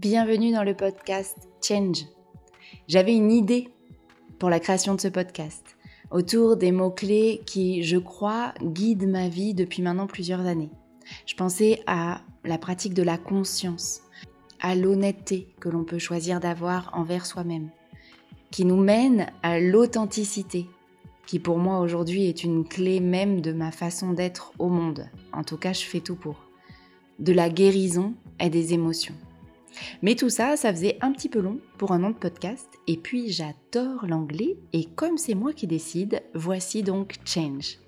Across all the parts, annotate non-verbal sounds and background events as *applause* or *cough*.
Bienvenue dans le podcast Change. J'avais une idée pour la création de ce podcast autour des mots-clés qui, je crois, guident ma vie depuis maintenant plusieurs années. Je pensais à la pratique de la conscience, à l'honnêteté que l'on peut choisir d'avoir envers soi-même, qui nous mène à l'authenticité, qui pour moi aujourd'hui est une clé même de ma façon d'être au monde. En tout cas, je fais tout pour. De la guérison et des émotions. Mais tout ça, ça faisait un petit peu long pour un an de podcast. Et puis j'adore l'anglais et comme c'est moi qui décide, voici donc Change.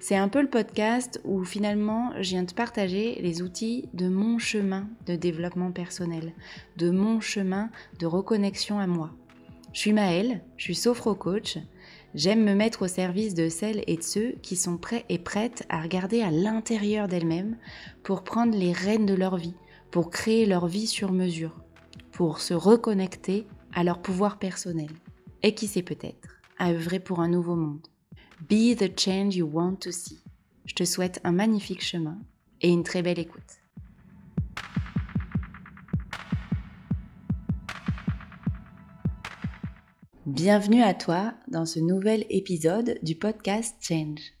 C'est un peu le podcast où finalement je viens de partager les outils de mon chemin de développement personnel, de mon chemin de reconnexion à moi. Je suis Maëlle, je suis sophro-coach. J'aime me mettre au service de celles et de ceux qui sont prêts et prêtes à regarder à l'intérieur d'elles-mêmes pour prendre les rênes de leur vie, pour créer leur vie sur mesure, pour se reconnecter à leur pouvoir personnel et qui sait peut-être à œuvrer pour un nouveau monde. Be the change you want to see. Je te souhaite un magnifique chemin et une très belle écoute. Bienvenue à toi dans ce nouvel épisode du podcast Change.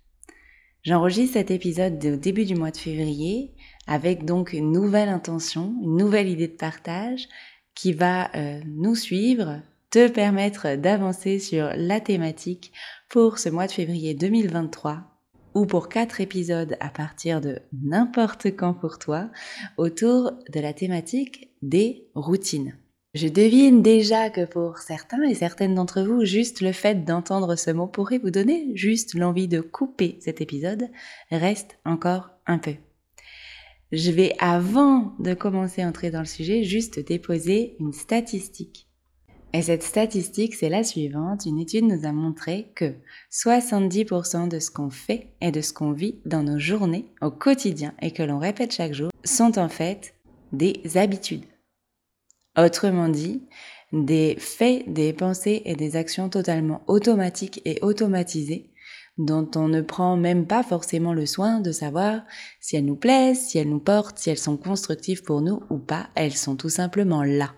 J'enregistre cet épisode au début du mois de février avec donc une nouvelle intention, une nouvelle idée de partage qui va euh, nous suivre, te permettre d'avancer sur la thématique pour ce mois de février 2023 ou pour quatre épisodes à partir de n'importe quand pour toi autour de la thématique des routines. Je devine déjà que pour certains et certaines d'entre vous, juste le fait d'entendre ce mot pourrait vous donner juste l'envie de couper cet épisode. Reste encore un peu. Je vais, avant de commencer à entrer dans le sujet, juste déposer une statistique. Et cette statistique, c'est la suivante. Une étude nous a montré que 70% de ce qu'on fait et de ce qu'on vit dans nos journées au quotidien et que l'on répète chaque jour sont en fait des habitudes. Autrement dit, des faits, des pensées et des actions totalement automatiques et automatisées dont on ne prend même pas forcément le soin de savoir si elles nous plaisent, si elles nous portent, si elles sont constructives pour nous ou pas, elles sont tout simplement là.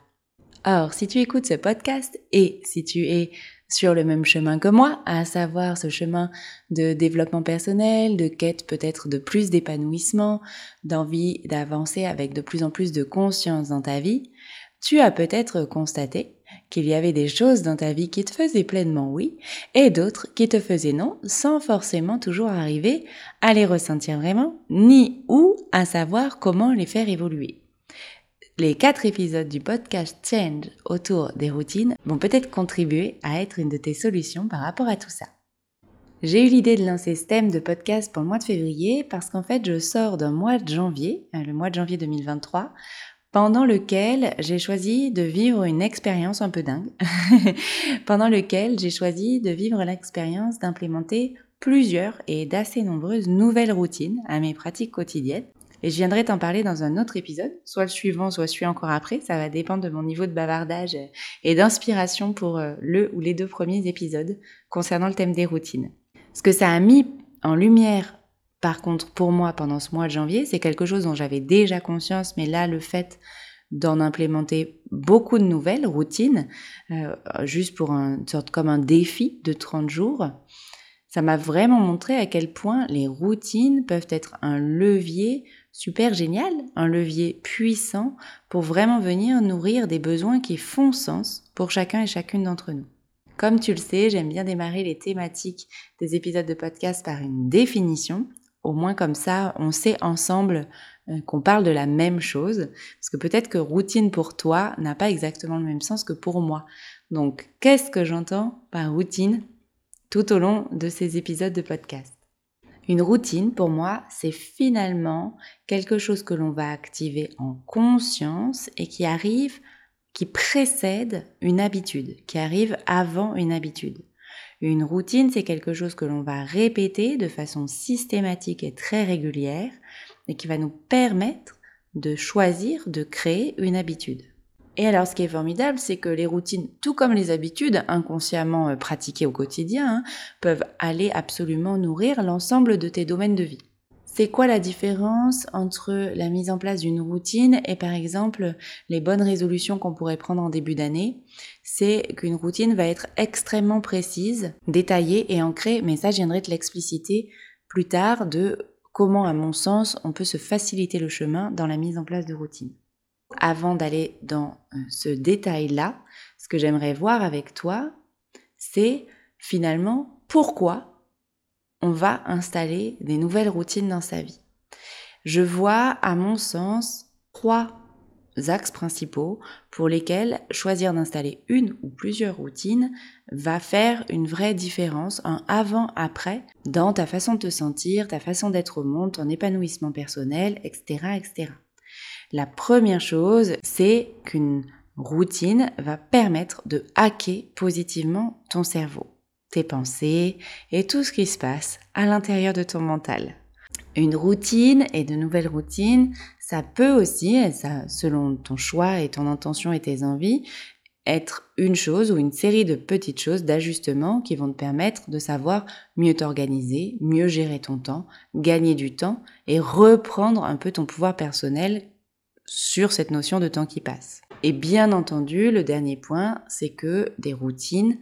Or, si tu écoutes ce podcast et si tu es sur le même chemin que moi, à savoir ce chemin de développement personnel, de quête peut-être de plus d'épanouissement, d'envie d'avancer avec de plus en plus de conscience dans ta vie, tu as peut-être constaté qu'il y avait des choses dans ta vie qui te faisaient pleinement oui et d'autres qui te faisaient non sans forcément toujours arriver à les ressentir vraiment ni ou à savoir comment les faire évoluer. Les quatre épisodes du podcast Change autour des routines vont peut-être contribuer à être une de tes solutions par rapport à tout ça. J'ai eu l'idée de lancer ce thème de podcast pour le mois de février parce qu'en fait je sors d'un mois de janvier, euh, le mois de janvier 2023, pendant lequel j'ai choisi de vivre une expérience un peu dingue, *laughs* pendant lequel j'ai choisi de vivre l'expérience d'implémenter plusieurs et d'assez nombreuses nouvelles routines à mes pratiques quotidiennes. Et je viendrai t'en parler dans un autre épisode, soit le suivant, soit celui encore après. Ça va dépendre de mon niveau de bavardage et d'inspiration pour euh, le ou les deux premiers épisodes concernant le thème des routines. Ce que ça a mis en lumière par contre, pour moi, pendant ce mois de janvier, c'est quelque chose dont j'avais déjà conscience, mais là, le fait d'en implémenter beaucoup de nouvelles routines, euh, juste pour une sorte comme un défi de 30 jours, ça m'a vraiment montré à quel point les routines peuvent être un levier super génial, un levier puissant pour vraiment venir nourrir des besoins qui font sens pour chacun et chacune d'entre nous. Comme tu le sais, j'aime bien démarrer les thématiques des épisodes de podcast par une définition au moins comme ça, on sait ensemble euh, qu'on parle de la même chose, parce que peut-être que routine pour toi n'a pas exactement le même sens que pour moi. Donc, qu'est-ce que j'entends par routine tout au long de ces épisodes de podcast? Une routine, pour moi, c'est finalement quelque chose que l'on va activer en conscience et qui arrive, qui précède une habitude, qui arrive avant une habitude. Une routine, c'est quelque chose que l'on va répéter de façon systématique et très régulière et qui va nous permettre de choisir, de créer une habitude. Et alors, ce qui est formidable, c'est que les routines, tout comme les habitudes inconsciemment euh, pratiquées au quotidien, hein, peuvent aller absolument nourrir l'ensemble de tes domaines de vie. C'est quoi la différence entre la mise en place d'une routine et par exemple les bonnes résolutions qu'on pourrait prendre en début d'année? C'est qu'une routine va être extrêmement précise, détaillée et ancrée, mais ça je viendrai de l'expliciter plus tard de comment à mon sens on peut se faciliter le chemin dans la mise en place de routines. Avant d'aller dans euh, ce détail-là, ce que j'aimerais voir avec toi, c'est finalement pourquoi va installer des nouvelles routines dans sa vie. Je vois, à mon sens, trois axes principaux pour lesquels choisir d'installer une ou plusieurs routines va faire une vraie différence, un avant-après dans ta façon de te sentir, ta façon d'être au monde, ton épanouissement personnel, etc., etc. La première chose, c'est qu'une routine va permettre de hacker positivement ton cerveau tes pensées et tout ce qui se passe à l'intérieur de ton mental. Une routine et de nouvelles routines, ça peut aussi, ça, selon ton choix et ton intention et tes envies, être une chose ou une série de petites choses d'ajustement qui vont te permettre de savoir mieux t'organiser, mieux gérer ton temps, gagner du temps et reprendre un peu ton pouvoir personnel sur cette notion de temps qui passe. Et bien entendu, le dernier point, c'est que des routines,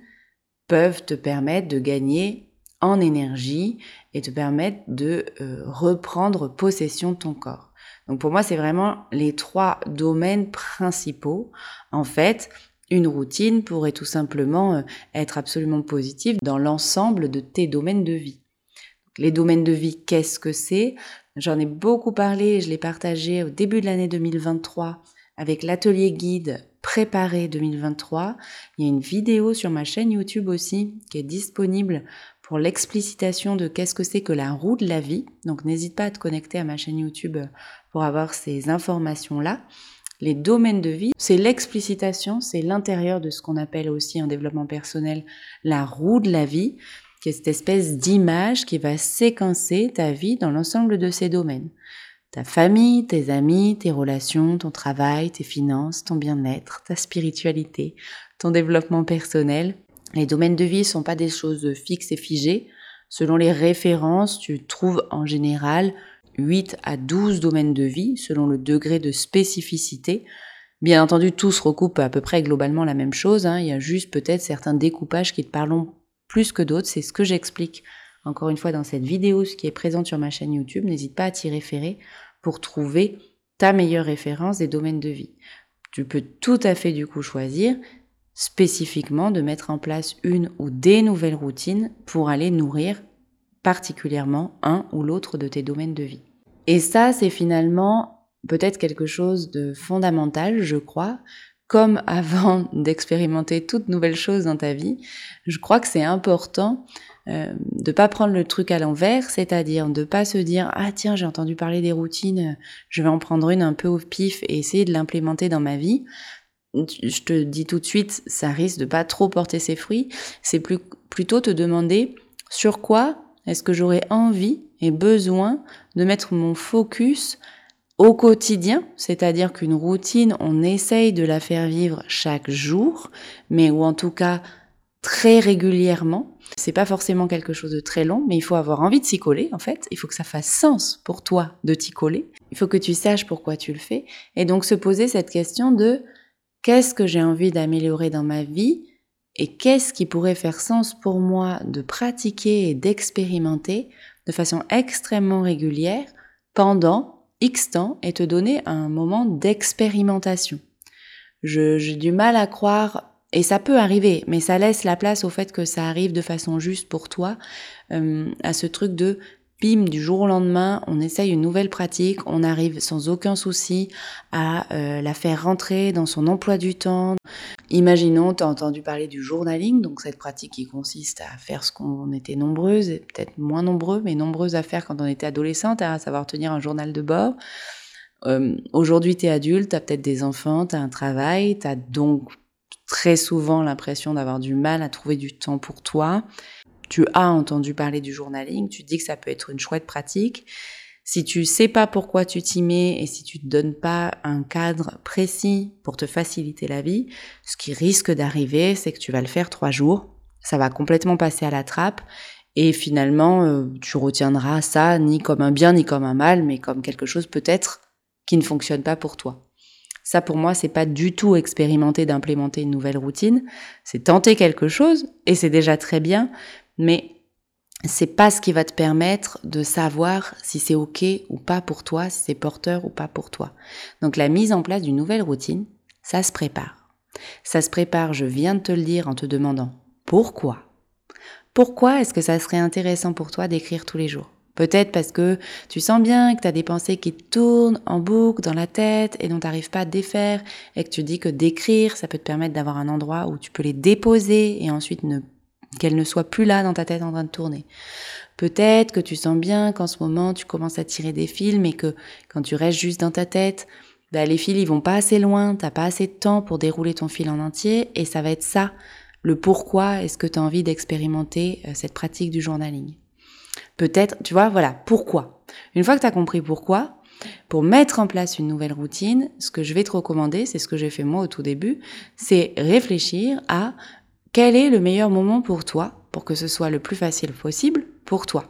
peuvent te permettre de gagner en énergie et te permettre de euh, reprendre possession de ton corps. Donc pour moi, c'est vraiment les trois domaines principaux. En fait, une routine pourrait tout simplement euh, être absolument positive dans l'ensemble de tes domaines de vie. les domaines de vie, qu'est-ce que c'est? J'en ai beaucoup parlé, je l'ai partagé au début de l'année 2023 avec l'atelier guide préparé 2023. Il y a une vidéo sur ma chaîne YouTube aussi qui est disponible pour l'explicitation de qu'est-ce que c'est que la roue de la vie. Donc n'hésite pas à te connecter à ma chaîne YouTube pour avoir ces informations-là. Les domaines de vie, c'est l'explicitation, c'est l'intérieur de ce qu'on appelle aussi en développement personnel la roue de la vie, qui est cette espèce d'image qui va séquencer ta vie dans l'ensemble de ces domaines ta famille, tes amis, tes relations, ton travail, tes finances, ton bien-être, ta spiritualité, ton développement personnel. Les domaines de vie ne sont pas des choses fixes et figées. Selon les références, tu trouves en général 8 à 12 domaines de vie selon le degré de spécificité. Bien entendu, tous recoupent à peu près globalement la même chose. Hein. Il y a juste peut-être certains découpages qui te parlent plus que d'autres. C'est ce que j'explique encore une fois dans cette vidéo, ce qui est présent sur ma chaîne YouTube. N'hésite pas à t'y référer pour trouver ta meilleure référence des domaines de vie. Tu peux tout à fait du coup choisir spécifiquement de mettre en place une ou des nouvelles routines pour aller nourrir particulièrement un ou l'autre de tes domaines de vie. Et ça, c'est finalement peut-être quelque chose de fondamental, je crois, comme *laughs* avant d'expérimenter toute nouvelle chose dans ta vie, je crois que c'est important euh, de pas prendre le truc à l'envers, c'est-à-dire de pas se dire ah tiens j'ai entendu parler des routines, je vais en prendre une un peu au pif et essayer de l'implémenter dans ma vie. Je te dis tout de suite, ça risque de pas trop porter ses fruits. C'est plus, plutôt te demander sur quoi est-ce que j'aurais envie et besoin de mettre mon focus au quotidien, c'est-à-dire qu'une routine, on essaye de la faire vivre chaque jour, mais ou en tout cas très régulièrement. C'est pas forcément quelque chose de très long, mais il faut avoir envie de s'y coller, en fait. Il faut que ça fasse sens pour toi de t'y coller. Il faut que tu saches pourquoi tu le fais. Et donc se poser cette question de qu'est-ce que j'ai envie d'améliorer dans ma vie et qu'est-ce qui pourrait faire sens pour moi de pratiquer et d'expérimenter de façon extrêmement régulière pendant X temps et te donner un moment d'expérimentation. J'ai du mal à croire et ça peut arriver, mais ça laisse la place au fait que ça arrive de façon juste pour toi, euh, à ce truc de bim, du jour au lendemain, on essaye une nouvelle pratique, on arrive sans aucun souci à euh, la faire rentrer dans son emploi du temps. Imaginons, tu as entendu parler du journaling, donc cette pratique qui consiste à faire ce qu'on était nombreuses, et peut-être moins nombreux, mais nombreuses à faire quand on était adolescente, à savoir tenir un journal de bord. Euh, Aujourd'hui, tu es adulte, tu as peut-être des enfants, tu as un travail, tu as donc très souvent l'impression d'avoir du mal à trouver du temps pour toi. Tu as entendu parler du journaling, tu dis que ça peut être une chouette pratique. Si tu sais pas pourquoi tu t'y mets et si tu te donnes pas un cadre précis pour te faciliter la vie, ce qui risque d'arriver, c'est que tu vas le faire trois jours. Ça va complètement passer à la trappe Et finalement, euh, tu retiendras ça ni comme un bien ni comme un mal, mais comme quelque chose peut-être qui ne fonctionne pas pour toi. Ça, pour moi, c'est pas du tout expérimenter d'implémenter une nouvelle routine. C'est tenter quelque chose et c'est déjà très bien, mais c'est pas ce qui va te permettre de savoir si c'est ok ou pas pour toi, si c'est porteur ou pas pour toi. Donc la mise en place d'une nouvelle routine, ça se prépare. Ça se prépare, je viens de te le dire en te demandant pourquoi. Pourquoi est-ce que ça serait intéressant pour toi d'écrire tous les jours? Peut-être parce que tu sens bien que tu as des pensées qui tournent en boucle dans la tête et dont tu pas à défaire et que tu dis que d'écrire, ça peut te permettre d'avoir un endroit où tu peux les déposer et ensuite ne qu'elle ne soit plus là dans ta tête en train de tourner. Peut-être que tu sens bien qu'en ce moment tu commences à tirer des fils, mais que quand tu restes juste dans ta tête, bah, les fils ils vont pas assez loin, t'as pas assez de temps pour dérouler ton fil en entier, et ça va être ça, le pourquoi est-ce que tu as envie d'expérimenter euh, cette pratique du journaling. Peut-être, tu vois, voilà, pourquoi. Une fois que tu as compris pourquoi, pour mettre en place une nouvelle routine, ce que je vais te recommander, c'est ce que j'ai fait moi au tout début, c'est réfléchir à quel est le meilleur moment pour toi pour que ce soit le plus facile possible pour toi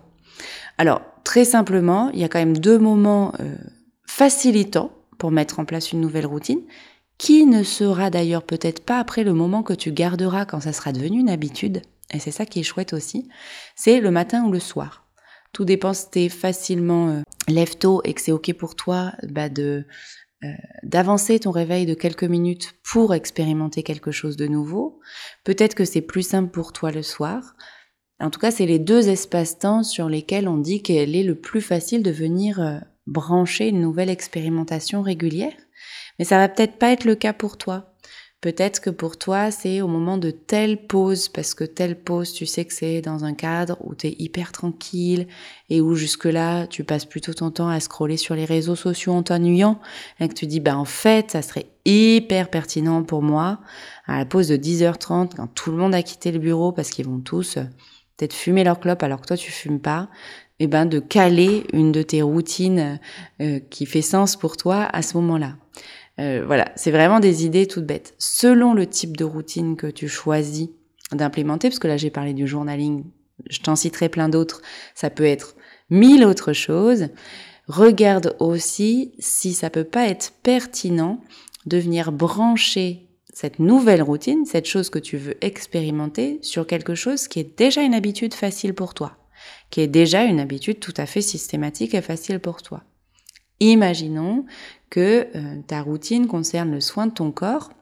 Alors, très simplement, il y a quand même deux moments euh, facilitants pour mettre en place une nouvelle routine, qui ne sera d'ailleurs peut-être pas après le moment que tu garderas quand ça sera devenu une habitude, et c'est ça qui est chouette aussi, c'est le matin ou le soir. Tout dépend si tu es facilement euh, lève tôt et que c'est ok pour toi bah de euh, d'avancer ton réveil de quelques minutes pour expérimenter quelque chose de nouveau. Peut-être que c'est plus simple pour toi le soir. En tout cas, c'est les deux espaces-temps sur lesquels on dit qu'elle est le plus facile de venir euh, brancher une nouvelle expérimentation régulière. Mais ça va peut-être pas être le cas pour toi. Peut-être que pour toi, c'est au moment de telle pause, parce que telle pause, tu sais que c'est dans un cadre où tu es hyper tranquille et où jusque-là, tu passes plutôt ton temps à scroller sur les réseaux sociaux en t'ennuyant et que tu dis, bah en fait, ça serait hyper pertinent pour moi à la pause de 10h30 quand tout le monde a quitté le bureau parce qu'ils vont tous euh, peut-être fumer leur clope alors que toi tu fumes pas, et eh ben de caler une de tes routines euh, qui fait sens pour toi à ce moment-là. Euh, voilà, c'est vraiment des idées toutes bêtes. Selon le type de routine que tu choisis d'implémenter, parce que là j'ai parlé du journaling, je t'en citerai plein d'autres, ça peut être mille autres choses. Regarde aussi si ça peut pas être pertinent de venir brancher cette nouvelle routine, cette chose que tu veux expérimenter sur quelque chose qui est déjà une habitude facile pour toi, qui est déjà une habitude tout à fait systématique et facile pour toi. Imaginons que euh, ta routine concerne le soin de ton corps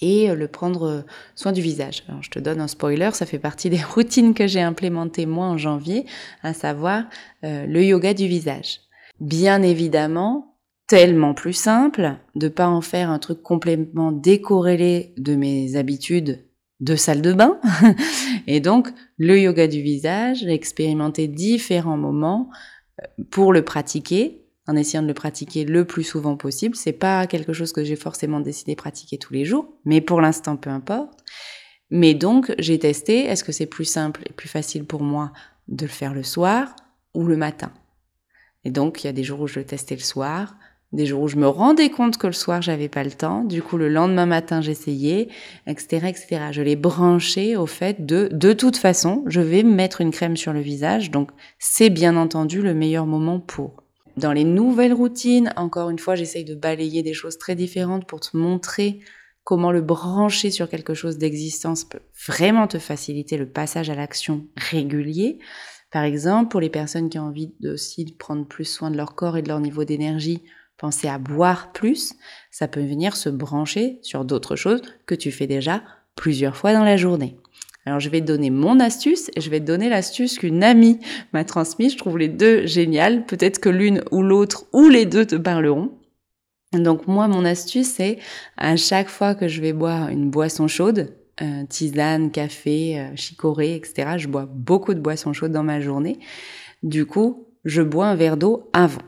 et euh, le prendre euh, soin du visage. Alors, je te donne un spoiler, ça fait partie *laughs* des routines que j'ai implémentées moi en janvier, à savoir le yoga du visage. Bien évidemment, tellement plus simple de pas en faire un truc complètement décorrélé de mes habitudes de salle de bain. *laughs* et donc, le yoga du visage, expérimenter différents moments pour le pratiquer en essayant de le pratiquer le plus souvent possible. C'est pas quelque chose que j'ai forcément décidé de pratiquer tous les jours, mais pour l'instant, peu importe. Mais donc, j'ai testé, est-ce que c'est plus simple et plus facile pour moi de le faire le soir ou le matin? Et donc, il y a des jours où je le testais le soir, des jours où je me rendais compte que le soir j'avais pas le temps, du coup le lendemain matin j'essayais, etc., etc. Je l'ai branché au fait de, de toute façon, je vais mettre une crème sur le visage, donc c'est bien entendu le meilleur moment pour. Dans les nouvelles routines, encore une fois, j'essaye de balayer des choses très différentes pour te montrer comment le brancher sur quelque chose d'existence peut vraiment te faciliter le passage à l'action régulier. Par exemple, pour les personnes qui ont envie aussi de prendre plus soin de leur corps et de leur niveau d'énergie, penser à boire plus, ça peut venir se brancher sur d'autres choses que tu fais déjà plusieurs fois dans la journée. Alors je vais te donner mon astuce et je vais te donner l'astuce qu'une amie m'a transmise. Je trouve les deux géniales. Peut-être que l'une ou l'autre ou les deux te parleront. Donc moi, mon astuce, c'est à chaque fois que je vais boire une boisson chaude, euh, tisane, café, euh, chicorée, etc., je bois beaucoup de boissons chaudes dans ma journée. Du coup, je bois un verre d'eau avant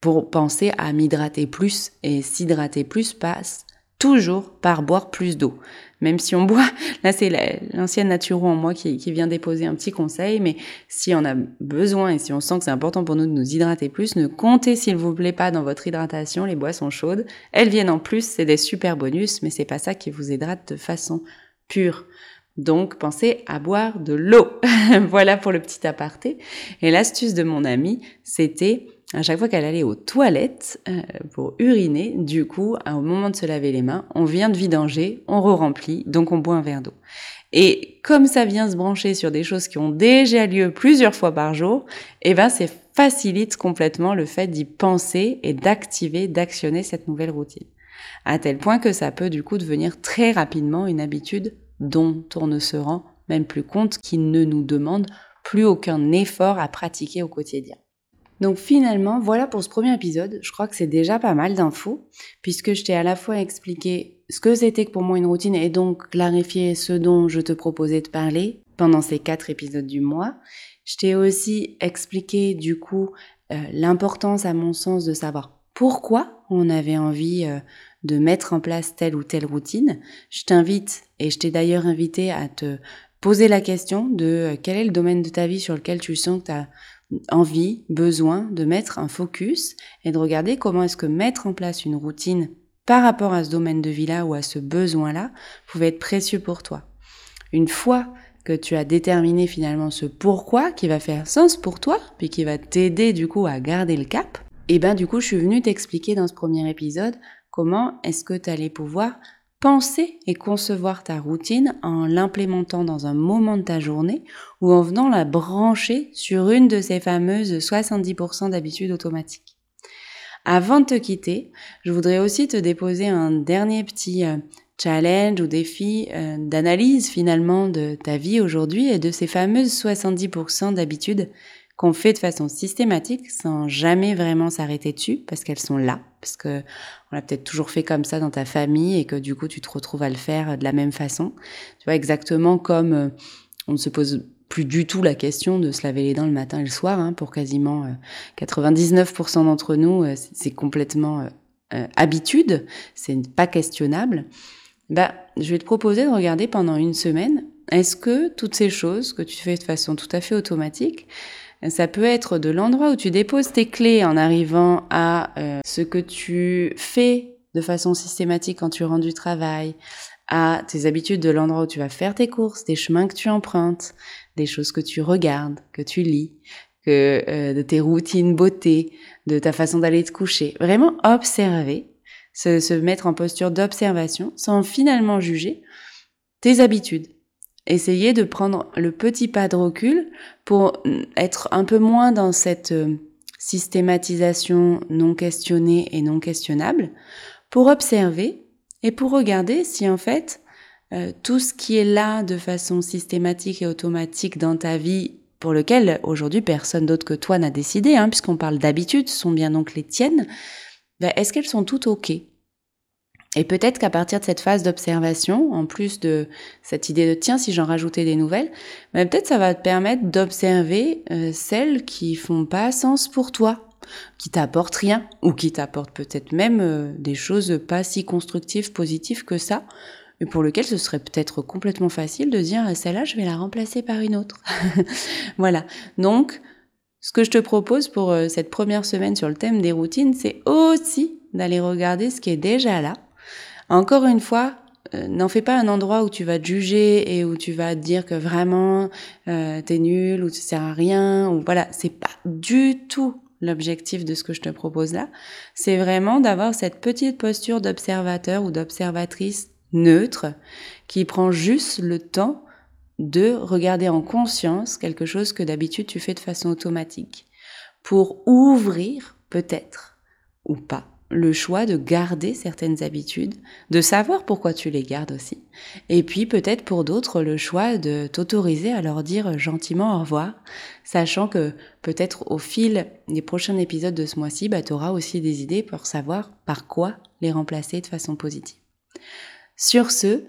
pour penser à m'hydrater plus. Et s'hydrater plus passe toujours par boire plus d'eau. Même si on *laughs* boit, là c'est l'ancienne naturo en moi qui, vient déposer un petit conseil, mais si on a besoin et si on sent que c'est important pour nous de nous hydrater plus, ne comptez s'il vous plaît pas dans votre hydratation les boissons chaudes. Elles viennent en plus, c'est des super bonus, mais c'est pas ça qui vous hydrate de façon pure. Donc, pensez à boire de l'eau. *laughs* voilà pour le petit aparté. Et l'astuce de mon amie, c'était à chaque fois qu'elle allait aux toilettes euh, pour uriner, du coup, au moment de se laver les mains, on vient de vidanger, on re-remplit, donc on boit un verre d'eau. Et comme ça vient se brancher sur des choses qui ont déjà lieu plusieurs fois par jour, eh ben, c'est facilite complètement le fait d'y penser et d'activer, d'actionner cette nouvelle routine. À tel point que ça peut du coup devenir très rapidement une habitude dont on ne se rend même plus compte, qui ne nous demande plus aucun effort à pratiquer au quotidien. Donc finalement, voilà pour ce premier épisode. Je crois que c'est déjà pas mal d'infos, puisque je t'ai à la fois expliqué ce que c'était pour moi une routine et donc clarifié ce dont je te proposais de parler pendant ces quatre épisodes du mois. Je t'ai aussi expliqué du coup euh, l'importance à mon sens de savoir pourquoi on avait envie euh, de mettre en place telle ou telle routine. Je t'invite, et je t'ai d'ailleurs invité à te poser la question de euh, quel est le domaine de ta vie sur lequel tu sens que tu as envie, besoin de mettre un focus et de regarder comment est-ce que mettre en place une routine par rapport à ce domaine de vie-là ou à ce besoin-là pouvait être précieux pour toi. Une fois que tu as déterminé finalement ce pourquoi qui va faire sens pour toi, puis qui va t'aider du coup à garder le cap, et eh ben du coup je suis venue t'expliquer dans ce premier épisode comment est-ce que tu allais pouvoir penser et concevoir ta routine en l'implémentant dans un moment de ta journée ou en venant la brancher sur une de ces fameuses 70% d'habitudes automatiques. Avant de te quitter, je voudrais aussi te déposer un dernier petit euh, challenge ou défi euh, d'analyse finalement de ta vie aujourd'hui et de ces fameuses 70% d'habitudes qu'on fait de façon systématique sans jamais vraiment s'arrêter dessus parce qu'elles sont là, parce que on l'a peut-être toujours fait comme ça dans ta famille et que du coup tu te retrouves à le faire de la même façon. Tu vois exactement comme euh, on ne se pose plus du tout la question de se laver les dents le matin et le soir hein, pour quasiment 99% euh, d'entre nous, euh, c'est complètement habitude, c'est pas questionnable. Bah, je vais te proposer de regarder pendant une semaine, est-ce que toutes ces choses que tu fais de façon tout à fait automatique, ça peut être de l'endroit où tu déposes tes clés en arrivant à euh, ce que tu fais de façon systématique quand tu rentres du travail, à tes habitudes de l'endroit où tu vas faire tes courses, des chemins que tu empruntes, des choses que tu regardes, que tu lis, que euh, de tes routines beauté, de ta façon d'aller te coucher. Vraiment observer, se, se mettre en posture d'observation sans finalement juger tes habitudes essayer de prendre le petit pas de recul pour être un peu moins dans cette euh, systématisation non questionnée et non questionnable, pour observer et pour regarder si en fait euh, tout ce qui est là de façon systématique et automatique dans ta vie, pour lequel aujourd'hui personne d'autre que toi n'a décidé, hein, puisqu'on parle d'habitudes, sont bien donc les tiennes, ben, est-ce qu'elles sont toutes OK? Et peut-être qu'à partir de cette phase d'observation, en plus de cette idée de tiens, si j'en rajoutais des nouvelles, ben peut-être ça va te permettre d'observer euh, celles qui font pas sens pour toi, qui t'apportent rien, ou qui t'apportent peut-être même euh, des choses pas si constructives, positives que ça, et pour lequel ce serait peut-être complètement facile de dire celle-là, je vais la remplacer par une autre. *laughs* voilà. Donc, ce que je te propose pour euh, cette première semaine sur le thème des routines, c'est aussi d'aller regarder ce qui est déjà là encore une fois, euh, n'en fais pas un endroit où tu vas te juger et où tu vas te dire que vraiment euh, t'es nul ou tu sers à rien ou voilà, c'est pas du tout l'objectif de ce que je te propose là. C'est vraiment d'avoir cette petite posture d'observateur ou d'observatrice neutre qui prend juste le temps de regarder en conscience quelque chose que d'habitude tu fais de façon automatique pour ouvrir peut-être ou pas le choix de garder certaines habitudes, de savoir pourquoi tu les gardes aussi. Et puis peut-être pour d'autres le choix de t'autoriser à leur dire gentiment au revoir, sachant que peut-être au fil des prochains épisodes de ce mois-ci, bah, tu auras aussi des idées pour savoir par quoi les remplacer de façon positive. Sur ce,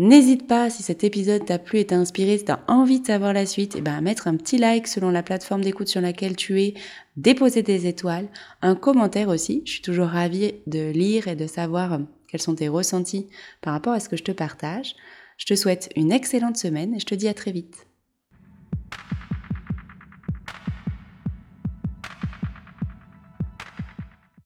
N'hésite pas, si cet épisode t'a plu et t'a inspiré, si t'as envie de savoir la suite, et eh ben, à mettre un petit like selon la plateforme d'écoute sur laquelle tu es, déposer des étoiles, un commentaire aussi. Je suis toujours ravie de lire et de savoir euh, quels sont tes ressentis par rapport à ce que je te partage. Je te souhaite une excellente semaine et je te dis à très vite.